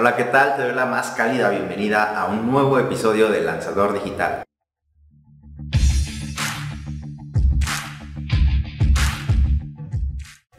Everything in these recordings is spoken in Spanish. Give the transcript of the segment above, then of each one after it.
Hola, ¿qué tal? Te doy la más cálida bienvenida a un nuevo episodio de Lanzador Digital.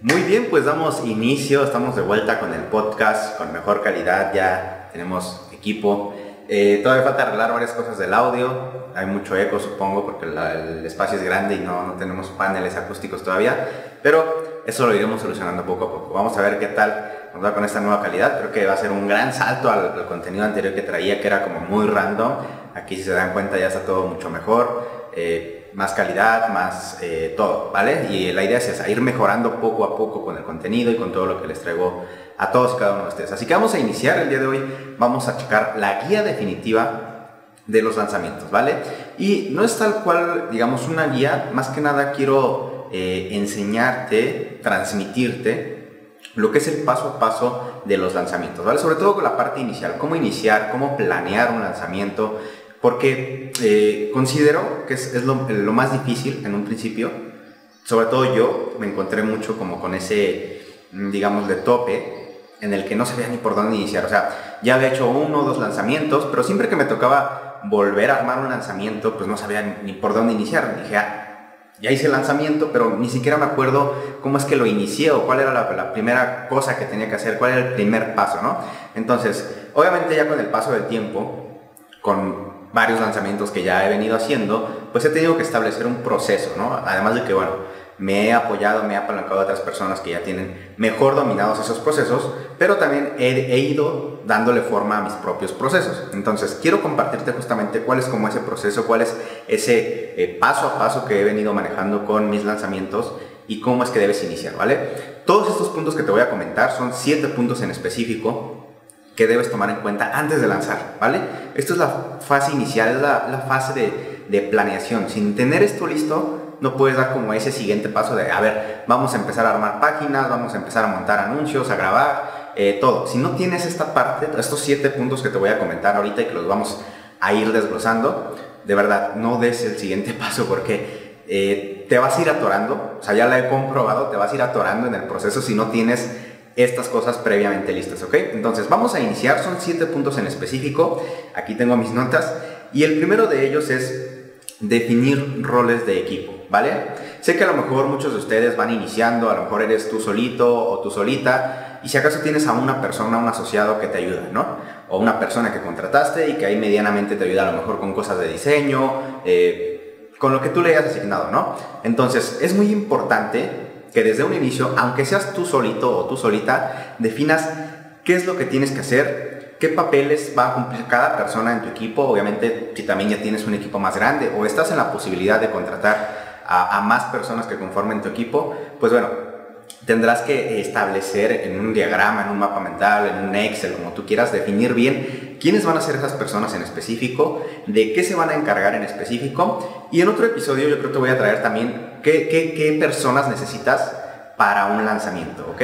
Muy bien, pues damos inicio, estamos de vuelta con el podcast con mejor calidad, ya tenemos equipo. Eh, todavía falta arreglar varias cosas del audio, hay mucho eco supongo porque el espacio es grande y no, no tenemos paneles acústicos todavía, pero eso lo iremos solucionando poco a poco. Vamos a ver qué tal con esta nueva calidad. Creo que va a ser un gran salto al, contenido anterior que traía, que era como muy random. Aquí si se dan cuenta ya está todo mucho mejor. Eh, más calidad, más eh, todo, ¿vale? Y la idea es ir mejorando poco a poco con el contenido y con todo lo que les traigo a todos cada uno de ustedes. Así que vamos a iniciar el día de hoy, vamos a checar la guía definitiva de los lanzamientos, ¿vale? Y no es tal cual, digamos, una guía, más que nada quiero eh, enseñarte, transmitirte lo que es el paso a paso de los lanzamientos, ¿vale? Sobre todo con la parte inicial, cómo iniciar, cómo planear un lanzamiento, porque eh, considero que es, lo, más difícil en un principio, sobre todo yo me encontré mucho como con ese, mm, digamos, de tope, en el que no sabía ni por dónde iniciar, o sea, ya había hecho uno o dos lanzamientos, pero siempre que me tocaba volver a armar un lanzamiento, pues no sabía ni por dónde iniciar, dije, ah, ya hice el lanzamiento, pero ni siquiera me acuerdo cómo es que lo inicié o cuál era la, primera cosa que tenía que hacer, cuál era el primer paso, ¿no? Entonces, obviamente ya con el paso del tiempo, con varios lanzamientos que ya he venido haciendo, pues he tenido que establecer un proceso, ¿no? Además de que, bueno, me he apoyado, me he apalancado a otras personas que ya tienen mejor dominados esos procesos, pero también he, ido dándole forma a mis propios procesos. Entonces, quiero compartirte justamente cuál es como ese proceso, cuál es ese eh, paso a paso que he venido manejando con mis lanzamientos y cómo es que debes iniciar, ¿vale? Todos estos puntos que te voy a comentar son siete puntos en específico que debes tomar en cuenta antes de lanzar, ¿vale? Esto es la fase inicial, es la, fase de, de planeación. Sin tener esto listo, no puedes dar como ese siguiente paso de, a ver, vamos a empezar a armar páginas, vamos a empezar a montar anuncios, a grabar, eh, todo. Si no tienes esta parte, estos siete puntos que te voy a comentar ahorita y que los vamos a ir desglosando, de verdad, no des el siguiente paso porque eh, te vas a ir atorando, o sea, ya la he comprobado, te vas a ir atorando en el proceso si no tienes estas cosas previamente listas, ¿ok? Entonces, vamos a iniciar, son siete puntos en específico, aquí tengo mis notas, y el primero de ellos es definir roles de equipo. ¿Vale? Sé que a lo mejor muchos de ustedes van iniciando, a lo mejor eres tú solito o tú solita, y si acaso tienes a una persona, un asociado que te ayuda, ¿no? O una persona que contrataste y que ahí medianamente te ayuda a lo mejor con cosas de diseño, eh, con lo que tú le hayas asignado, ¿no? Entonces, es muy importante que desde un inicio, aunque seas tú solito o tú solita, definas qué es lo que tienes que hacer, qué papeles va a cumplir cada persona en tu equipo, obviamente si también ya tienes un equipo más grande o estás en la posibilidad de contratar a, más personas que conformen tu equipo, pues bueno, tendrás que establecer en un diagrama, en un mapa mental, en un Excel, como tú quieras, definir bien quiénes van a ser esas personas en específico, de qué se van a encargar en específico. Y en otro episodio yo creo que te voy a traer también qué, qué, qué personas necesitas para un lanzamiento, ¿ok?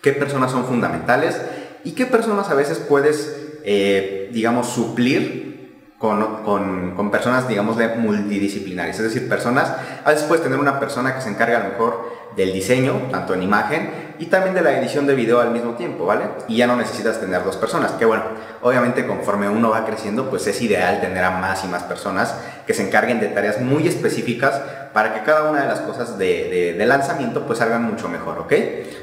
¿Qué personas son fundamentales? Y qué personas a veces puedes, eh, digamos, suplir con, con, personas, digamos, de multidisciplinarias. Es decir, personas, a veces puedes tener una persona que se encarga a lo mejor del diseño, tanto en imagen, y también de la edición de video al mismo tiempo, ¿vale? Y ya no necesitas tener dos personas, que bueno, obviamente conforme uno va creciendo, pues es ideal tener a más y más personas que se encarguen de tareas muy específicas para que cada una de las cosas de, de lanzamiento pues salgan mucho mejor, ¿ok?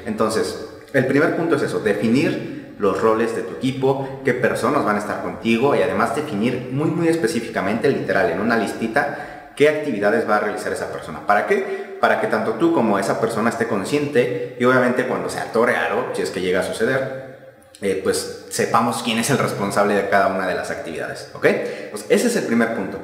Entonces, el primer punto es eso, definir los roles de tu equipo, qué personas van a estar contigo y además definir muy muy específicamente, literal, en una listita, qué actividades va a realizar esa persona. ¿Para qué? Para que tanto tú como esa persona esté consciente y obviamente cuando se atore algo, si es que llega a suceder, eh, pues sepamos quién es el responsable de cada una de las actividades. ¿Ok? Pues ese es el primer punto.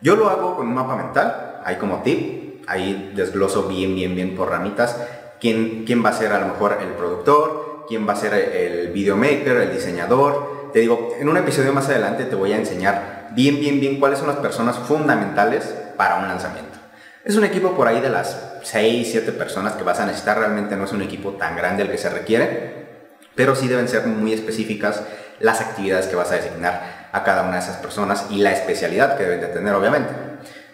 Yo lo hago con un mapa mental, ahí como tip, ahí desgloso bien, bien, bien por ramitas quién, quién va a ser a lo mejor el productor, quién va a ser el videomaker, el diseñador. Te digo, en un episodio más adelante te voy a enseñar bien, bien, bien cuáles son las personas fundamentales para un lanzamiento. Es un equipo por ahí de las 6, 7 personas que vas a necesitar. Realmente no es un equipo tan grande el que se requiere, pero sí deben ser muy específicas las actividades que vas a designar a cada una de esas personas y la especialidad que deben de tener, obviamente.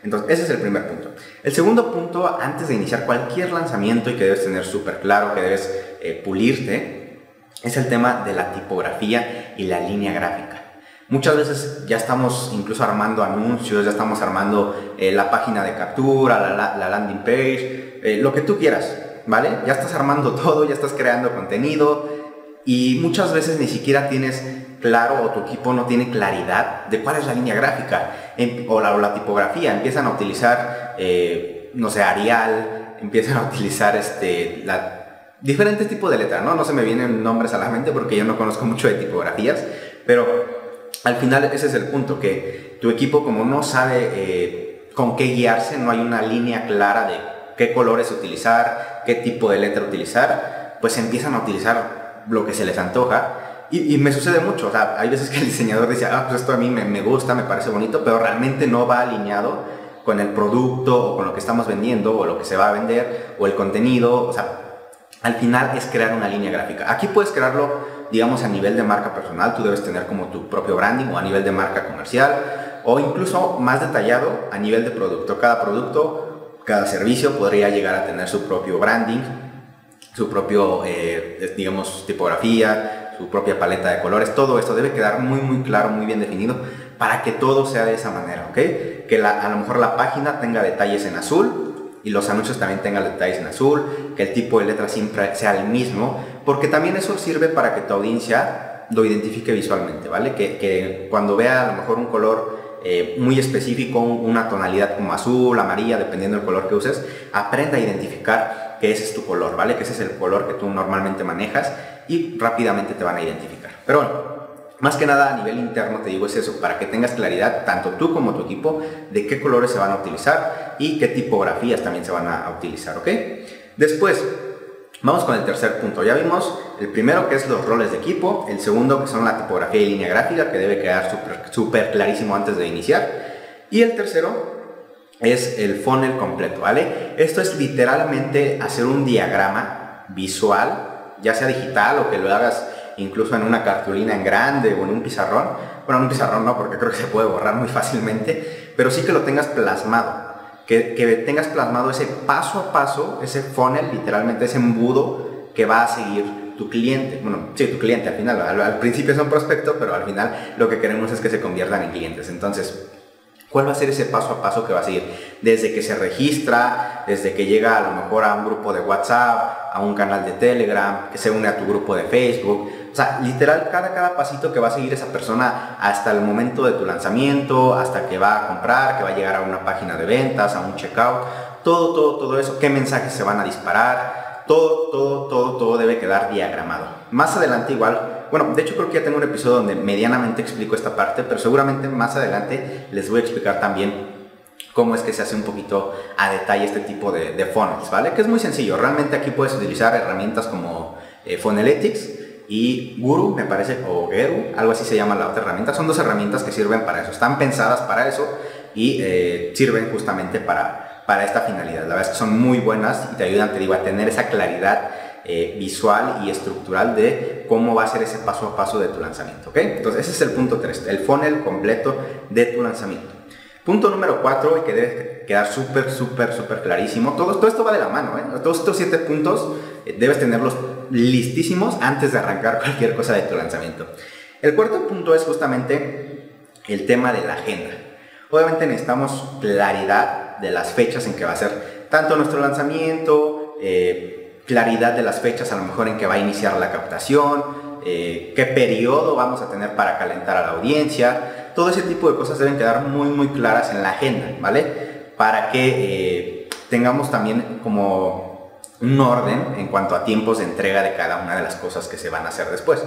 Entonces, ese es el primer punto. El segundo punto, antes de iniciar cualquier lanzamiento y que debes tener súper claro, que debes eh, pulirte, es el tema de la tipografía y la línea gráfica. Muchas veces ya estamos incluso armando anuncios, ya estamos armando eh, la página de captura, la, landing page, eh, lo que tú quieras, ¿vale? Ya estás armando todo, ya estás creando contenido y muchas veces ni siquiera tienes claro o tu equipo no tiene claridad de cuál es la línea gráfica o, la, tipografía. Empiezan a utilizar, eh, no sé, Arial, empiezan a utilizar este, diferentes tipos de letras, ¿no? No se me vienen nombres a la mente porque yo no conozco mucho de tipografías, pero al final ese es el punto, que tu equipo como no sabe eh, con qué guiarse, no hay una línea clara de qué colores utilizar, qué tipo de letra utilizar, pues empiezan a utilizar lo que se les antoja. Y, me sucede mucho, o sea, hay veces que el diseñador dice, ah, pues esto a mí me, me gusta, me parece bonito, pero realmente no va alineado con el producto o con lo que estamos vendiendo o lo que se va a vender o el contenido, o sea, al final es crear una línea gráfica. Aquí puedes crearlo digamos, a nivel de marca personal, tú debes tener como tu propio branding o a nivel de marca comercial o incluso más detallado a nivel de producto. Cada producto, cada servicio podría llegar a tener su propio branding, su propio, eh, digamos, tipografía, su propia paleta de colores. Todo esto debe quedar muy, muy claro, muy bien definido para que todo sea de esa manera, ¿ok? Que a lo mejor la página tenga detalles en azul, y los anuncios también tengan detalles en azul, que el tipo de letra siempre sea el mismo, porque también eso sirve para que tu audiencia lo identifique visualmente, ¿vale? Que, cuando vea a lo mejor un color eh, muy específico, una tonalidad como azul, amarilla, dependiendo del color que uses, aprenda a identificar que ese es tu color, ¿vale? Que ese es el color que tú normalmente manejas y rápidamente te van a identificar. Pero bueno, más que nada a nivel interno te digo es eso, para que tengas claridad, tanto tú como tu equipo, de qué colores se van a utilizar y qué tipografías también se van a utilizar, ¿ok? Después, vamos con el tercer punto. Ya vimos el primero que es los roles de equipo, el segundo que son la tipografía y línea gráfica, que debe quedar súper clarísimo antes de iniciar. Y el tercero es el funnel completo, ¿vale? Esto es literalmente hacer un diagrama visual, ya sea digital o que lo hagas incluso en una cartulina en grande o en un pizarrón. Bueno, en un pizarrón no, porque creo que se puede borrar muy fácilmente, pero sí que lo tengas plasmado. Que, tengas plasmado ese paso a paso, ese funnel, literalmente ese embudo que va a seguir tu cliente. Bueno, sí, tu cliente al final. Al, al principio es un prospecto, pero al final lo que queremos es que se conviertan en clientes. Entonces, ¿Cuál va a ser ese paso a paso que va a seguir? Desde que se registra, desde que llega a lo mejor a un grupo de WhatsApp, a un canal de Telegram, que se une a tu grupo de Facebook. O sea, literal, cada, cada pasito que va a seguir esa persona hasta el momento de tu lanzamiento, hasta que va a comprar, que va a llegar a una página de ventas, a un checkout, todo, todo, todo eso, qué mensajes se van a disparar, todo, todo, todo, todo debe quedar diagramado. Más adelante igual bueno, de hecho creo que ya tengo un episodio donde medianamente explico esta parte, pero seguramente más adelante les voy a explicar también cómo es que se hace un poquito a detalle este tipo de, de ¿vale? Que es muy sencillo. Realmente aquí puedes utilizar herramientas como eh, y Guru, me parece, o Geru, algo así se llama la otra herramienta. Son dos herramientas que sirven para eso, están pensadas para eso y eh, sirven justamente para, para esta finalidad. La verdad es que son muy buenas y te ayudan, te digo, a tener esa claridad eh, visual y estructural de cómo va a ser ese paso a paso de tu lanzamiento. ¿ok? Entonces ese es el punto 3, el funnel completo de tu lanzamiento. Punto número 4 y que debe quedar súper, súper, súper clarísimo. Todo, esto va de la mano. ¿eh? Todos estos 7 puntos eh, debes tenerlos listísimos antes de arrancar cualquier cosa de tu lanzamiento. El cuarto punto es justamente el tema de la agenda. Obviamente necesitamos claridad de las fechas en que va a ser tanto nuestro lanzamiento, eh, claridad de las fechas a lo mejor en que va a iniciar la captación, eh, qué periodo vamos a tener para calentar a la audiencia, todo ese tipo de cosas deben quedar muy muy claras en la agenda, ¿vale? Para que eh, tengamos también como un orden en cuanto a tiempos de entrega de cada una de las cosas que se van a hacer después.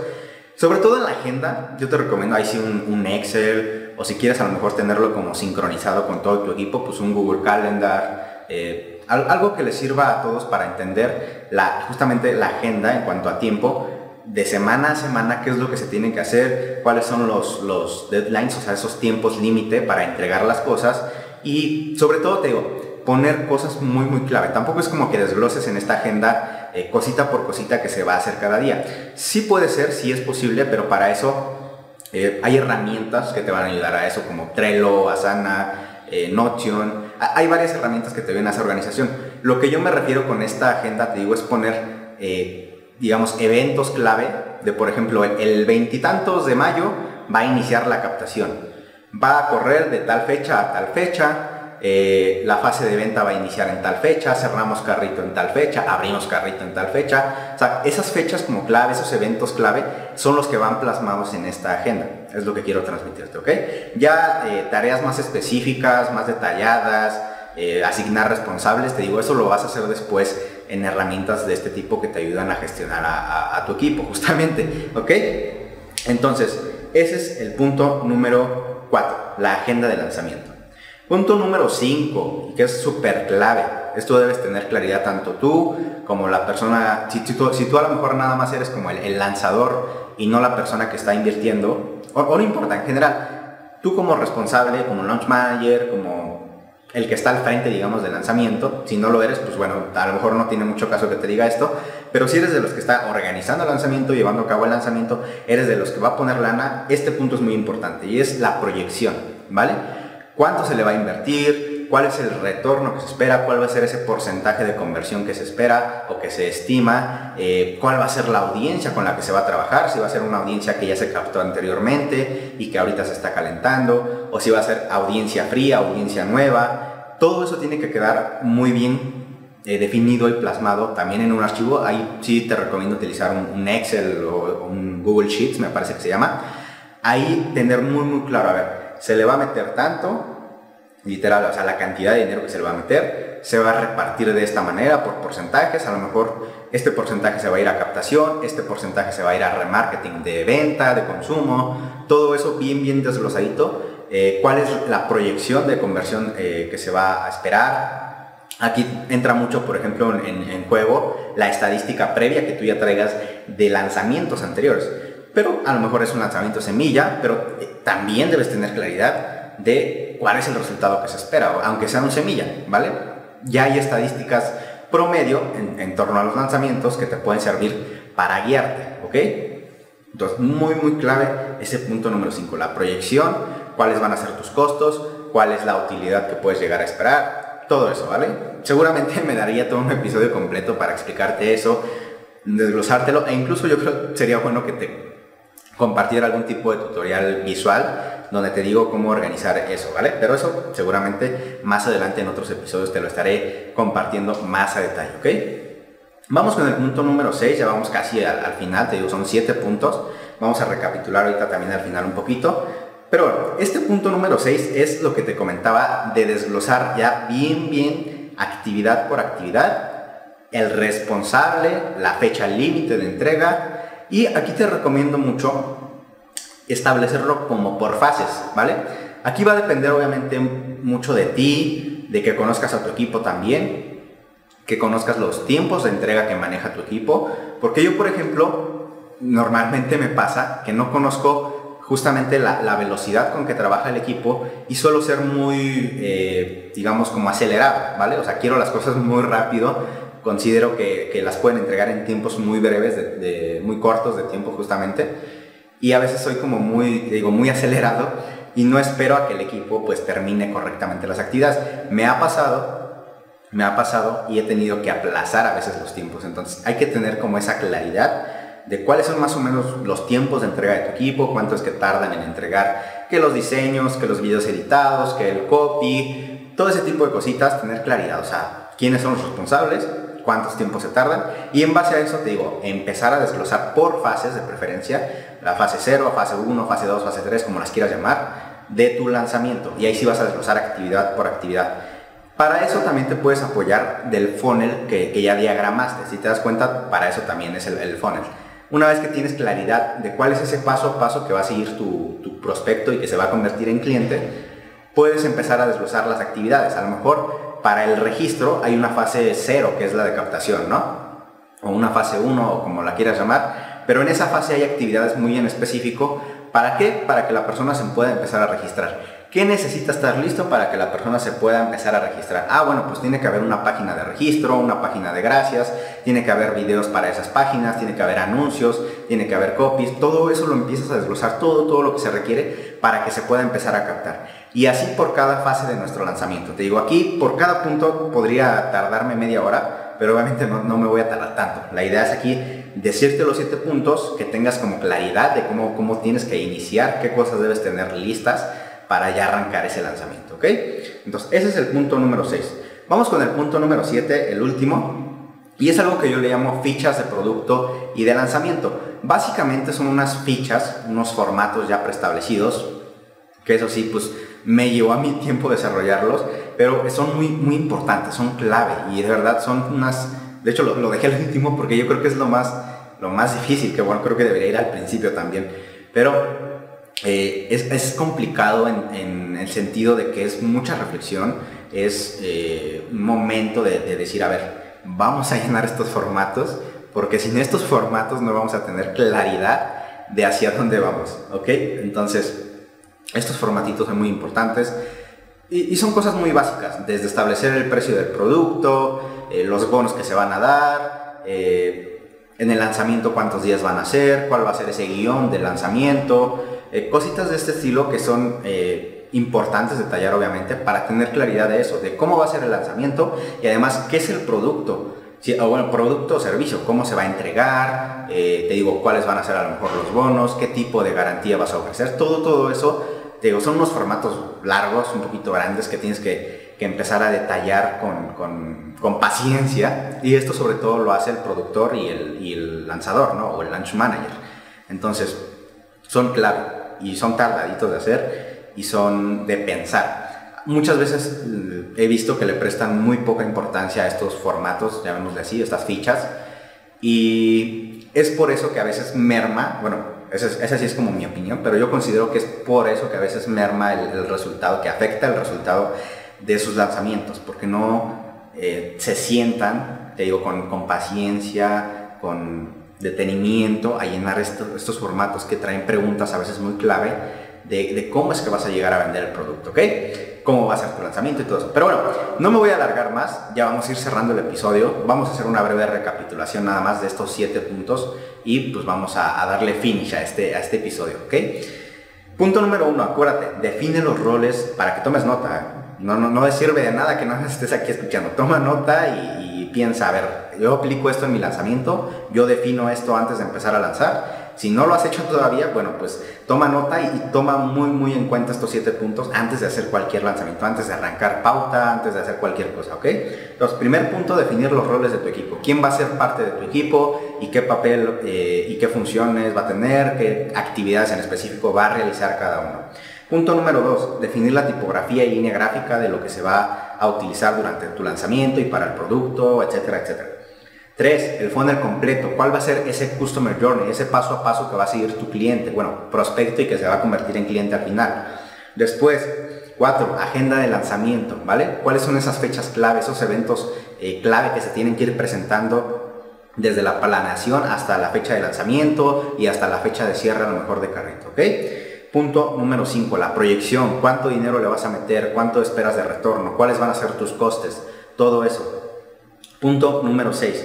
Sobre todo en la agenda, yo te recomiendo ahí sí un, Excel o si quieres a lo mejor tenerlo como sincronizado con todo tu equipo, pues un Google Calendar. Eh, algo que les sirva a todos para entender justamente la agenda en cuanto a tiempo, de semana a semana, qué es lo que se tiene que hacer, cuáles son los, los deadlines, o sea, esos tiempos límite para entregar las cosas y sobre todo te digo, poner cosas muy muy clave. Tampoco es como que desgloses en esta agenda eh, cosita por cosita que se va a hacer cada día. Sí puede ser, sí es posible, pero para eso eh, hay herramientas que te van a ayudar a eso, como Trello, Asana, eh, Notion, hay varias herramientas que te ven a esa organización. Lo que yo me refiero con esta agenda, te digo, es poner, eh, digamos, eventos clave de, por ejemplo, el veintitantos de mayo va a iniciar la captación. Va a correr de tal fecha a tal fecha, eh, la fase de venta va a iniciar en tal fecha, cerramos carrito en tal fecha, abrimos carrito en tal fecha. O sea, esas fechas como clave, esos eventos clave, son los que van plasmados en esta agenda. Es lo que quiero transmitirte, ¿ok? Ya eh, tareas más específicas, más detalladas, eh, asignar responsables, te digo, eso lo vas a hacer después en herramientas de este tipo que te ayudan a gestionar a, a tu equipo, justamente, ¿ok? Entonces, ese es el punto número 4, la agenda de lanzamiento. Punto número 5, que es súper clave. Esto debes tener claridad tanto tú como la persona, si, tú, a lo mejor nada más eres como el, lanzador y no la persona que está invirtiendo, o, no importa, en general, tú como responsable, como launch manager, como el que está al frente, digamos, del lanzamiento, si no lo eres, pues bueno, a lo mejor no tiene mucho caso que te diga esto, pero si eres de los que está organizando el lanzamiento, llevando a cabo el lanzamiento, eres de los que va a poner lana, este punto es muy importante y es la proyección, ¿vale? Cuánto se le va a invertir, cuál es el retorno que se espera, cuál va a ser ese porcentaje de conversión que se espera o que se estima, eh, cuál va a ser la audiencia con la que se va a trabajar, si va a ser una audiencia que ya se captó anteriormente y que ahorita se está calentando, o si va a ser audiencia fría, audiencia nueva. Todo eso tiene que quedar muy bien eh, definido y plasmado también en un archivo. Ahí sí te recomiendo utilizar un, Excel o un Google Sheets, me parece que se llama. Ahí tener muy, muy claro, a ver, se le va a meter tanto, literal, o sea, la cantidad de dinero que se le va a meter, se va a repartir de esta manera por porcentajes, a lo mejor este porcentaje se va a ir a captación, este porcentaje se va a ir a remarketing de venta, de consumo, todo eso bien, bien desglosadito, eh, cuál es la proyección de conversión eh, que se va a esperar. Aquí entra mucho, por ejemplo, en, en juego la estadística previa que tú ya traigas de lanzamientos anteriores pero a lo mejor es un lanzamiento semilla, pero eh, también debes tener claridad de cuál es el resultado que se espera, aunque sea un semilla, ¿vale? Ya hay estadísticas promedio en, torno a los lanzamientos que te pueden servir para guiarte, ¿ok? Entonces, muy, muy clave ese punto número 5, la proyección, cuáles van a ser tus costos, cuál es la utilidad que puedes llegar a esperar, todo eso, ¿vale? Seguramente me daría todo un episodio completo para explicarte eso, desglosártelo, e incluso yo creo que sería bueno que te compartir algún tipo de tutorial visual donde te digo cómo organizar eso, ¿vale? Pero eso seguramente más adelante en otros episodios te lo estaré compartiendo más a detalle, ¿ok? Vamos con el punto número 6, ya vamos casi al, final, te digo, son 7 puntos. Vamos a recapitular ahorita también al final un poquito. Pero bueno, este punto número 6 es lo que te comentaba de desglosar ya bien, bien, actividad por actividad, el responsable, la fecha límite de entrega, y aquí te recomiendo mucho establecerlo como por fases, ¿vale? Aquí va a depender obviamente mucho de ti, de que conozcas a tu equipo también, que conozcas los tiempos de entrega que maneja tu equipo, porque yo, por ejemplo, normalmente me pasa que no conozco justamente la, velocidad con que trabaja el equipo y suelo ser muy, eh, digamos, como acelerado, ¿vale? O sea, quiero las cosas muy rápido considero que, las pueden entregar en tiempos muy breves, de, muy cortos de tiempo justamente. Y a veces soy como muy, digo, muy acelerado y no espero a que el equipo pues termine correctamente las actividades. Me ha pasado, me ha pasado y he tenido que aplazar a veces los tiempos. Entonces hay que tener como esa claridad de cuáles son más o menos los tiempos de entrega de tu equipo, cuánto es que tardan en entregar, que los diseños, que los videos editados, que el copy, todo ese tipo de cositas, tener claridad, o sea, quiénes son los responsables, cuántos tiempos se tardan y en base a eso te digo, empezar a desglosar por fases de preferencia, la fase 0, fase 1, fase 2, fase 3, como las quieras llamar, de tu lanzamiento y ahí sí vas a desglosar actividad por actividad. Para eso también te puedes apoyar del funnel que, ya diagramaste. Si te das cuenta, para eso también es el, funnel. Una vez que tienes claridad de cuál es ese paso a paso que va a seguir tu, tu prospecto y que se va a convertir en cliente, puedes empezar a desglosar las actividades. A lo mejor para el registro hay una fase cero, que es la de captación, ¿no? O una fase 1, o como la quieras llamar, pero en esa fase hay actividades muy en específico. ¿Para qué? Para que la persona se pueda empezar a registrar. ¿Qué necesita estar listo para que la persona se pueda empezar a registrar? Ah, bueno, pues tiene que haber una página de registro, una página de gracias, tiene que haber videos para esas páginas, tiene que haber anuncios, tiene que haber copies, todo eso lo empiezas a desglosar, todo, todo lo que se requiere para que se pueda empezar a captar. Y así por cada fase de nuestro lanzamiento. Te digo, aquí por cada punto podría tardarme media hora, pero obviamente no, no me voy a tardar tanto. La idea es aquí decirte los siete puntos, que tengas como claridad de cómo, cómo tienes que iniciar, qué cosas debes tener listas para ya arrancar ese lanzamiento, ¿ok? Entonces, ese es el punto número 6. Vamos con el punto número 7, el último, y es algo que yo le llamo fichas de producto y de lanzamiento. Básicamente son unas fichas, unos formatos ya preestablecidos, que eso sí, pues me llevó a mi tiempo desarrollarlos, pero son muy, muy importantes, son clave y de verdad son unas... De hecho, lo, dejé al último porque yo creo que es lo más, lo más difícil, que bueno, creo que debería ir al principio también. Pero eh, es, es, complicado en, en, el sentido de que es mucha reflexión, es eh, un momento de, de decir, a ver, vamos a llenar estos formatos, porque sin estos formatos no vamos a tener claridad de hacia dónde vamos, ¿ok? Entonces, estos formatitos son muy importantes y, son cosas muy básicas, desde establecer el precio del producto, eh, los bonos que se van a dar, eh, en el lanzamiento cuántos días van a ser, cuál va a ser ese guion del lanzamiento, eh, cositas de este estilo que son importantes detallar obviamente para tener claridad de eso, de cómo va a ser el lanzamiento y además qué es el producto. o bueno, producto o servicio, cómo se va a entregar, te digo cuáles van a ser a lo mejor los bonos, qué tipo de garantía vas a ofrecer, todo, todo eso digo, son unos formatos largos, un poquito grandes, que tienes que, empezar a detallar con, paciencia. Y esto sobre todo lo hace el productor y el, lanzador, ¿no? O el launch manager. Entonces, son clave y son tardaditos de hacer y son de pensar. Muchas veces mm, he visto que le prestan muy poca importancia a estos formatos, llamémosle así, estas fichas. Y es por eso que a veces merma, bueno, esa, sí es como mi opinión, pero yo considero que es por eso que a veces merma el, resultado, que afecta el resultado de sus lanzamientos, porque no eh, se sientan, te digo, con, paciencia, con detenimiento a llenar estos formatos que traen preguntas a veces muy clave de, cómo es que vas a llegar a vender el producto, ¿ok? Cómo va a ser tu lanzamiento y todo eso. Pero bueno, no me voy a alargar más, ya vamos a ir cerrando el episodio, vamos a hacer una breve recapitulación nada más de estos siete puntos y pues vamos a, darle finish a este, a este episodio, ¿ok? Punto número uno, acuérdate, define los roles para que tomes nota. ¿eh? No, no, no sirve de nada que no estés aquí escuchando. Toma nota y, y piensa, a ver, yo aplico esto en mi lanzamiento, yo defino esto antes de empezar a lanzar si no lo has hecho todavía, bueno, pues toma nota y, toma muy, muy en cuenta estos siete puntos antes de hacer cualquier lanzamiento, antes de arrancar pauta, antes de hacer cualquier cosa, ¿ok? Entonces, primer punto, definir los roles de tu equipo. ¿Quién va a ser parte de tu equipo y qué papel eh, y qué funciones va a tener, qué actividades en específico va a realizar cada uno? Punto número dos, definir la tipografía y línea gráfica de lo que se va a utilizar durante tu lanzamiento y para el producto, etcétera, etcétera. Tres, el funnel completo. ¿Cuál va a ser ese customer journey, ese paso a paso que va a seguir tu cliente? Bueno, prospecto y que se va a convertir en cliente al final. Después, cuatro, agenda de lanzamiento, ¿vale? ¿Cuáles son esas fechas clave, esos eventos eh, clave que se tienen que ir presentando desde la planeación hasta la fecha de lanzamiento y hasta la fecha de cierre a lo mejor de carrito, ¿ok? Punto número 5, la proyección. ¿Cuánto dinero le vas a meter? ¿Cuánto esperas de retorno? ¿Cuáles van a ser tus costes? Todo eso. Punto número 6,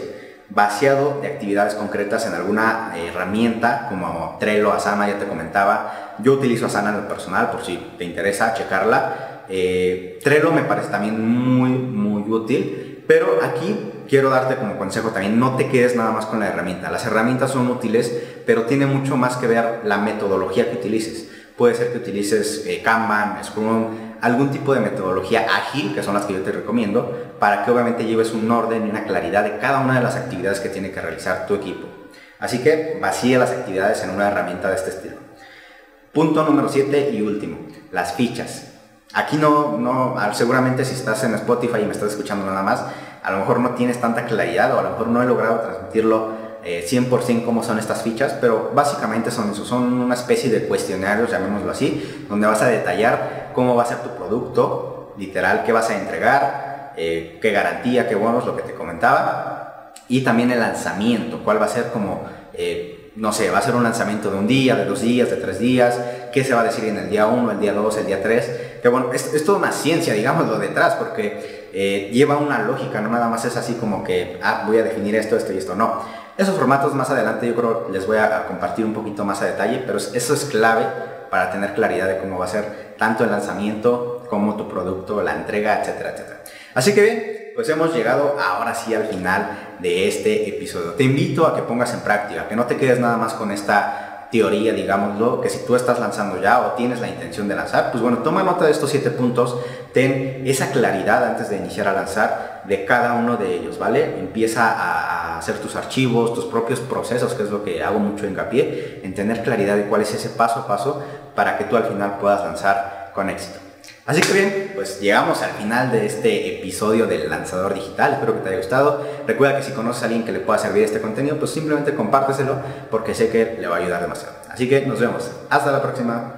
vaciado de actividades concretas en alguna herramienta como Trello, Asana, ya te comentaba. Yo utilizo Asana en el personal por si te interesa checarla. Eh, Trello me parece también muy, muy útil, pero aquí quiero darte como consejo también, no te quedes nada más con la herramienta. Las herramientas son útiles, pero tiene mucho más que ver la metodología que utilices. Puede ser que utilices eh, Kanban, Scrum, algún tipo de metodología ágil, que son las que yo te recomiendo, para que obviamente lleves un orden y una claridad de cada una de las actividades que tiene que realizar tu equipo. Así que vacía las actividades en una herramienta de este estilo. Punto número 7 y último, las fichas. Aquí no, no, seguramente si estás en Spotify y me estás escuchando nada más, a lo mejor no tienes tanta claridad o a lo mejor no he logrado transmitirlo 100% eh, cómo son estas fichas, pero básicamente son eso, son una especie de cuestionarios, llamémoslo así, donde vas a detallar cómo va a ser tu producto, literal, qué vas a entregar, eh, qué garantía, qué bonos, lo que te comentaba, y también el lanzamiento, cuál va a ser como, eh, no sé, va a ser un lanzamiento de un día, de dos días, de tres días, qué se va a decir en el día 1, el día 2, el día 3, que bueno, es, es toda una ciencia, digámoslo, detrás, porque lleva una lógica, no nada más es así como que, ah, voy a definir esto, esto y esto, no. Esos formatos más adelante yo creo les voy a, compartir un poquito más a detalle, pero eso es clave para tener claridad de cómo va a ser tanto el lanzamiento como tu producto, la entrega, etcétera, etcétera. Así que bien, pues hemos llegado ahora sí al final de este episodio. Te invito a que pongas en práctica, que no te quedes nada más con esta teoría, digámoslo, que si tú estás lanzando ya o tienes la intención de lanzar, pues bueno, toma nota de estos siete puntos, ten esa claridad antes de iniciar a lanzar de cada uno de ellos, ¿vale? Empieza a, hacer tus archivos, tus propios procesos, que es lo que hago mucho hincapié, en tener claridad de cuál es ese paso a paso para que tú al final puedas lanzar con éxito. Así que bien, pues llegamos al final de este episodio del lanzador digital. Espero que te haya gustado. Recuerda que si conoces a alguien que le pueda servir este contenido, pues simplemente compárteselo porque sé que le va a ayudar demasiado. Así que nos vemos. Hasta la próxima.